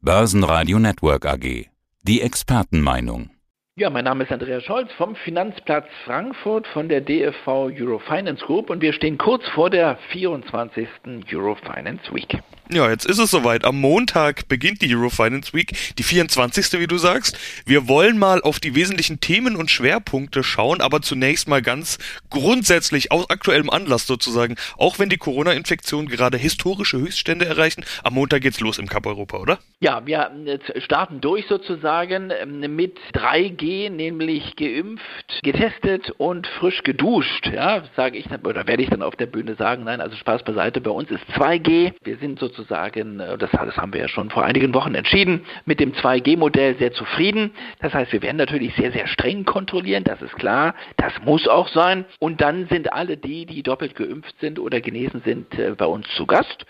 Börsenradio Network AG. Die Expertenmeinung. Ja, mein Name ist Andreas Scholz vom Finanzplatz Frankfurt von der DFV Eurofinance Group und wir stehen kurz vor der 24. Eurofinance Week. Ja, jetzt ist es soweit. Am Montag beginnt die Eurofinance Week, die 24. wie du sagst. Wir wollen mal auf die wesentlichen Themen und Schwerpunkte schauen, aber zunächst mal ganz grundsätzlich aus aktuellem Anlass sozusagen. Auch wenn die Corona-Infektionen gerade historische Höchststände erreichen, am Montag geht's los im Cup Europa, oder? Ja, wir starten durch sozusagen ähm, mit 3G, nämlich geimpft, getestet und frisch geduscht. Ja, sage ich oder werde ich dann auf der Bühne sagen. Nein, also Spaß beiseite. Bei uns ist 2G. Wir sind sozusagen äh, das, das haben wir ja schon vor einigen Wochen entschieden, mit dem 2G-Modell sehr zufrieden. Das heißt, wir werden natürlich sehr, sehr streng kontrollieren, das ist klar. Das muss auch sein. Und dann sind alle die, die doppelt geimpft sind oder genesen sind, äh, bei uns zu Gast.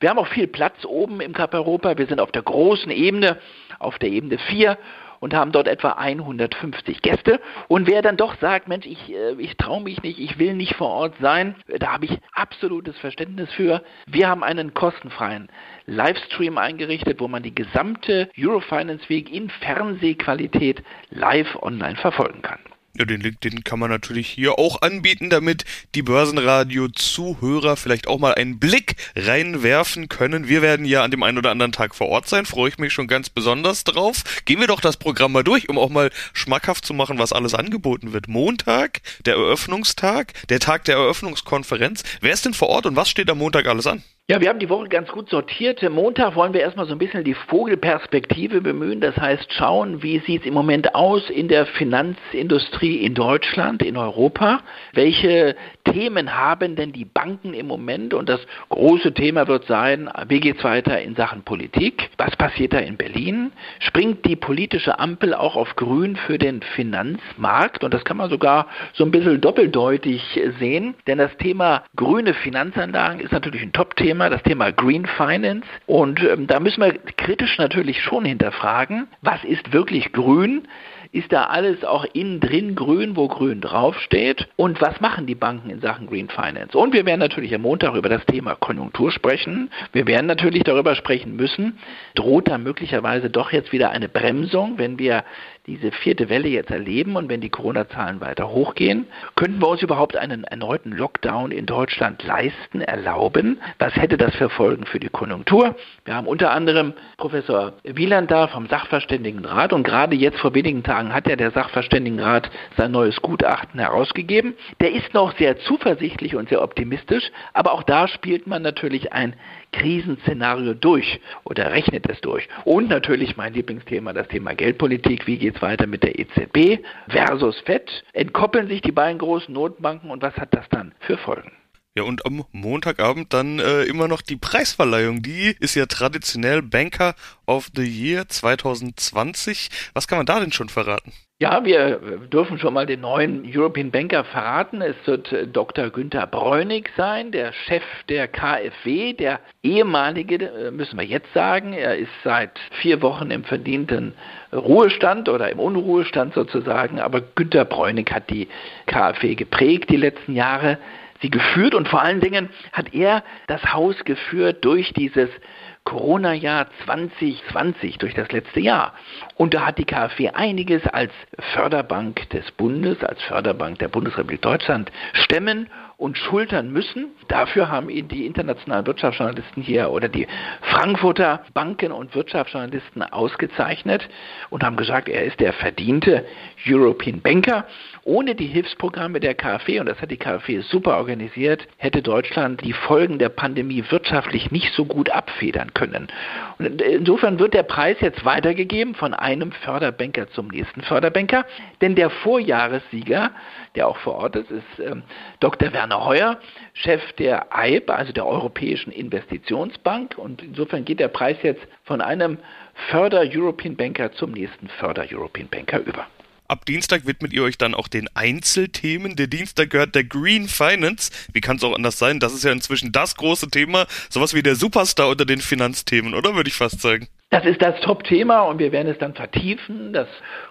Wir haben auch viel Platz oben im Cup Europa. Wir sind auf der großen Ebene, auf der Ebene 4 und haben dort etwa 150 Gäste. Und wer dann doch sagt, Mensch, ich, äh, ich traue mich nicht, ich will nicht vor Ort sein, da habe ich absolutes Verständnis für. Wir haben einen kostenfreien Livestream eingerichtet, wo man die gesamte Eurofinance Week in Fernsehqualität live online verfolgen kann. Ja, den Link, den kann man natürlich hier auch anbieten, damit die Börsenradio-Zuhörer vielleicht auch mal einen Blick reinwerfen können. Wir werden ja an dem einen oder anderen Tag vor Ort sein, freue ich mich schon ganz besonders drauf. Gehen wir doch das Programm mal durch, um auch mal schmackhaft zu machen, was alles angeboten wird. Montag, der Eröffnungstag, der Tag der Eröffnungskonferenz. Wer ist denn vor Ort und was steht am Montag alles an? Ja, wir haben die Woche ganz gut sortiert. Montag wollen wir erstmal so ein bisschen die Vogelperspektive bemühen. Das heißt, schauen, wie sieht es im Moment aus in der Finanzindustrie in Deutschland, in Europa? Welche Themen haben denn die Banken im Moment? Und das große Thema wird sein, wie geht es weiter in Sachen Politik? Was passiert da in Berlin? Springt die politische Ampel auch auf grün für den Finanzmarkt? Und das kann man sogar so ein bisschen doppeldeutig sehen, denn das Thema grüne Finanzanlagen ist natürlich ein Top-Thema Thema, das Thema Green Finance. Und ähm, da müssen wir kritisch natürlich schon hinterfragen, was ist wirklich grün? Ist da alles auch innen drin grün, wo grün draufsteht? Und was machen die Banken in Sachen Green Finance? Und wir werden natürlich am Montag über das Thema Konjunktur sprechen. Wir werden natürlich darüber sprechen müssen, droht da möglicherweise doch jetzt wieder eine Bremsung, wenn wir diese vierte Welle jetzt erleben und wenn die Corona-Zahlen weiter hochgehen, könnten wir uns überhaupt einen erneuten Lockdown in Deutschland leisten, erlauben? Was hätte das für Folgen für die Konjunktur? Wir haben unter anderem Professor Wieland da vom Sachverständigenrat und gerade jetzt vor wenigen Tagen hat ja der Sachverständigenrat sein neues Gutachten herausgegeben. Der ist noch sehr zuversichtlich und sehr optimistisch, aber auch da spielt man natürlich ein Krisenszenario durch oder rechnet es durch. Und natürlich mein Lieblingsthema, das Thema Geldpolitik. Wie geht es weiter mit der EZB versus FED? Entkoppeln sich die beiden großen Notbanken und was hat das dann für Folgen? Ja, und am Montagabend dann äh, immer noch die Preisverleihung. Die ist ja traditionell Banker of the Year 2020. Was kann man da denn schon verraten? Ja, wir dürfen schon mal den neuen European Banker verraten. Es wird äh, Dr. Günther Bräunig sein, der Chef der KfW, der ehemalige, äh, müssen wir jetzt sagen. Er ist seit vier Wochen im verdienten Ruhestand oder im Unruhestand sozusagen. Aber Günther Bräunig hat die KfW geprägt die letzten Jahre sie geführt und vor allen Dingen hat er das Haus geführt durch dieses Corona-Jahr 2020, durch das letzte Jahr. Und da hat die KfW einiges als Förderbank des Bundes, als Förderbank der Bundesrepublik Deutschland stemmen und schultern müssen. Dafür haben ihn die internationalen Wirtschaftsjournalisten hier oder die Frankfurter Banken- und Wirtschaftsjournalisten ausgezeichnet und haben gesagt, er ist der verdiente European Banker. Ohne die Hilfsprogramme der KfW, und das hat die KfW super organisiert, hätte Deutschland die Folgen der Pandemie wirtschaftlich nicht so gut abfedern können. Und insofern wird der Preis jetzt weitergegeben von einem Förderbanker zum nächsten Förderbanker, denn der Vorjahressieger, der auch vor Ort ist, ist ähm, Dr. Werner Heuer, Chef der EIB, also der Europäischen Investitionsbank. Und insofern geht der Preis jetzt von einem Förder-European Banker zum nächsten Förder-European Banker über. Ab Dienstag widmet ihr euch dann auch den Einzelthemen. Der Dienstag gehört der Green Finance. Wie kann es auch anders sein? Das ist ja inzwischen das große Thema. Sowas wie der Superstar unter den Finanzthemen, oder würde ich fast sagen? Das ist das Top-Thema und wir werden es dann vertiefen. Das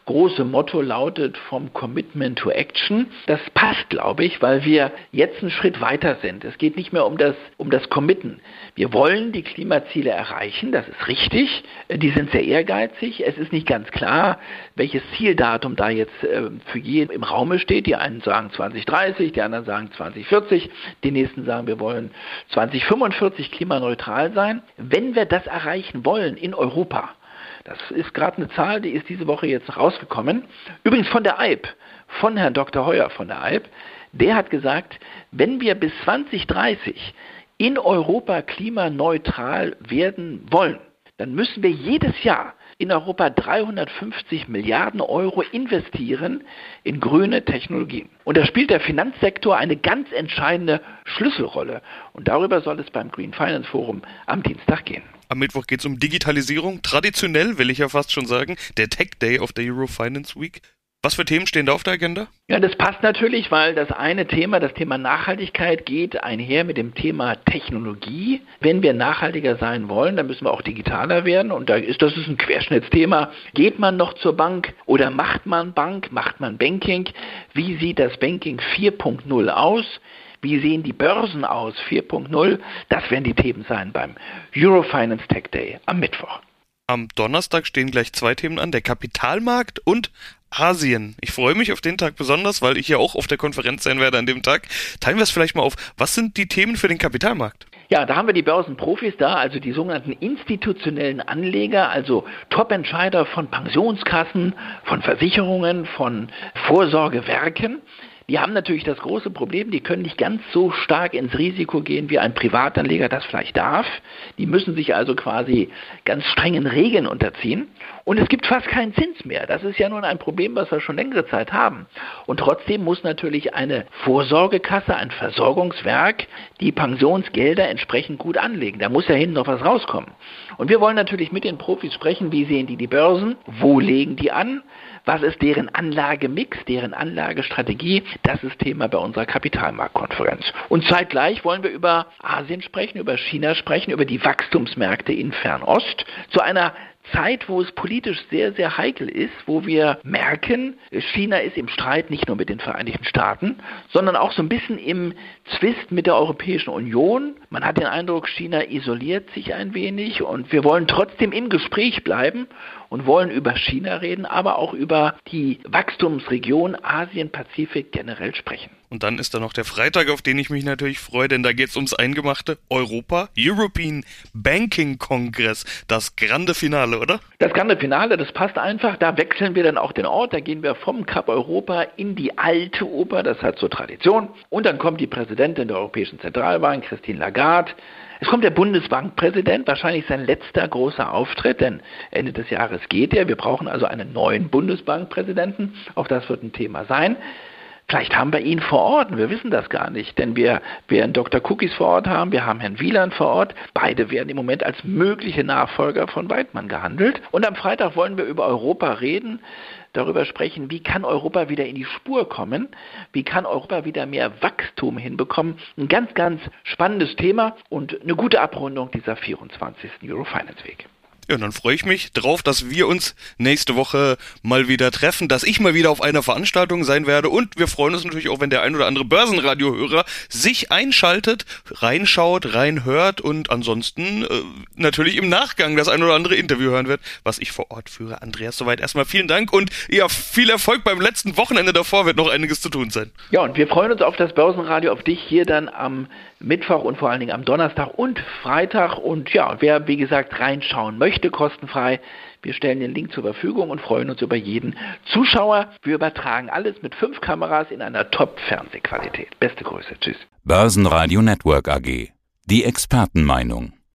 große Motto lautet vom Commitment to Action. Das passt, glaube ich, weil wir jetzt einen Schritt weiter sind. Es geht nicht mehr um das, um das Committen. Wir wollen die Klimaziele erreichen, das ist richtig. Die sind sehr ehrgeizig. Es ist nicht ganz klar, welches Zieldatum da jetzt äh, für jeden im Raume steht. Die einen sagen 2030, die anderen sagen 2040, die nächsten sagen, wir wollen 2045 klimaneutral sein. Wenn wir das erreichen wollen in Europa, Europa. Das ist gerade eine Zahl, die ist diese Woche jetzt rausgekommen. Übrigens von der EIB, von Herrn Dr. Heuer von der EIB. Der hat gesagt, wenn wir bis 2030 in Europa klimaneutral werden wollen, dann müssen wir jedes Jahr in Europa 350 Milliarden Euro investieren in grüne Technologien. Und da spielt der Finanzsektor eine ganz entscheidende Schlüsselrolle. Und darüber soll es beim Green Finance Forum am Dienstag gehen. Am Mittwoch geht es um Digitalisierung. Traditionell, will ich ja fast schon sagen, der Tech Day of der Euro Finance Week. Was für Themen stehen da auf der Agenda? Ja, das passt natürlich, weil das eine Thema, das Thema Nachhaltigkeit, geht einher mit dem Thema Technologie. Wenn wir nachhaltiger sein wollen, dann müssen wir auch digitaler werden. Und da ist das ist ein Querschnittsthema. Geht man noch zur Bank oder macht man Bank, macht man Banking? Wie sieht das Banking 4.0 aus? Wie sehen die Börsen aus 4.0? Das werden die Themen sein beim Eurofinance Tech Day am Mittwoch. Am Donnerstag stehen gleich zwei Themen an, der Kapitalmarkt und Asien. Ich freue mich auf den Tag besonders, weil ich ja auch auf der Konferenz sein werde an dem Tag. Teilen wir es vielleicht mal auf. Was sind die Themen für den Kapitalmarkt? Ja, da haben wir die Börsenprofis da, also die sogenannten institutionellen Anleger, also Top-Entscheider von Pensionskassen, von Versicherungen, von Vorsorgewerken. Die haben natürlich das große Problem, die können nicht ganz so stark ins Risiko gehen, wie ein Privatanleger das vielleicht darf. Die müssen sich also quasi ganz strengen Regeln unterziehen. Und es gibt fast keinen Zins mehr. Das ist ja nun ein Problem, was wir schon längere Zeit haben. Und trotzdem muss natürlich eine Vorsorgekasse, ein Versorgungswerk, die Pensionsgelder entsprechend gut anlegen. Da muss ja hinten noch was rauskommen. Und wir wollen natürlich mit den Profis sprechen, wie sehen die die Börsen, wo legen die an, was ist deren Anlagemix, deren Anlagestrategie? Das ist Thema bei unserer Kapitalmarktkonferenz. Und zeitgleich wollen wir über Asien sprechen, über China sprechen, über die Wachstumsmärkte in Fernost zu einer Zeit, wo es politisch sehr, sehr heikel ist, wo wir merken, China ist im Streit nicht nur mit den Vereinigten Staaten, sondern auch so ein bisschen im Zwist mit der Europäischen Union. Man hat den Eindruck, China isoliert sich ein wenig und wir wollen trotzdem im Gespräch bleiben und wollen über China reden, aber auch über die Wachstumsregion Asien-Pazifik generell sprechen. Und dann ist da noch der Freitag, auf den ich mich natürlich freue, denn da geht es ums Eingemachte Europa, European Banking Congress, das grande Finale, oder? Das grande Finale, das passt einfach. Da wechseln wir dann auch den Ort. Da gehen wir vom Kap Europa in die alte Oper, das hat so Tradition. Und dann kommt die Präsidentin der Europäischen Zentralbank, Christine Lagarde. Es kommt der Bundesbankpräsident, wahrscheinlich sein letzter großer Auftritt, denn Ende des Jahres geht er. Wir brauchen also einen neuen Bundesbankpräsidenten. Auch das wird ein Thema sein. Vielleicht haben wir ihn vor Ort, wir wissen das gar nicht, denn wir werden Dr. Cookies vor Ort haben, wir haben Herrn Wieland vor Ort. Beide werden im Moment als mögliche Nachfolger von Weidmann gehandelt. Und am Freitag wollen wir über Europa reden, darüber sprechen, wie kann Europa wieder in die Spur kommen, wie kann Europa wieder mehr Wachstum hinbekommen. Ein ganz, ganz spannendes Thema und eine gute Abrundung dieser 24. Eurofinance Week. Ja, und dann freue ich mich drauf, dass wir uns nächste Woche mal wieder treffen, dass ich mal wieder auf einer Veranstaltung sein werde und wir freuen uns natürlich auch, wenn der ein oder andere Börsenradiohörer sich einschaltet, reinschaut, reinhört und ansonsten äh, natürlich im Nachgang das ein oder andere Interview hören wird, was ich vor Ort führe. Andreas, soweit erstmal vielen Dank und ja, viel Erfolg beim letzten Wochenende davor wird noch einiges zu tun sein. Ja, und wir freuen uns auf das Börsenradio, auf dich hier dann am Mittwoch und vor allen Dingen am Donnerstag und Freitag und ja, wer wie gesagt reinschauen möchte, kostenfrei. Wir stellen den Link zur Verfügung und freuen uns über jeden Zuschauer. Wir übertragen alles mit fünf Kameras in einer Top-Fernsehqualität. Beste Grüße. Tschüss. Börsenradio Network AG. Die Expertenmeinung.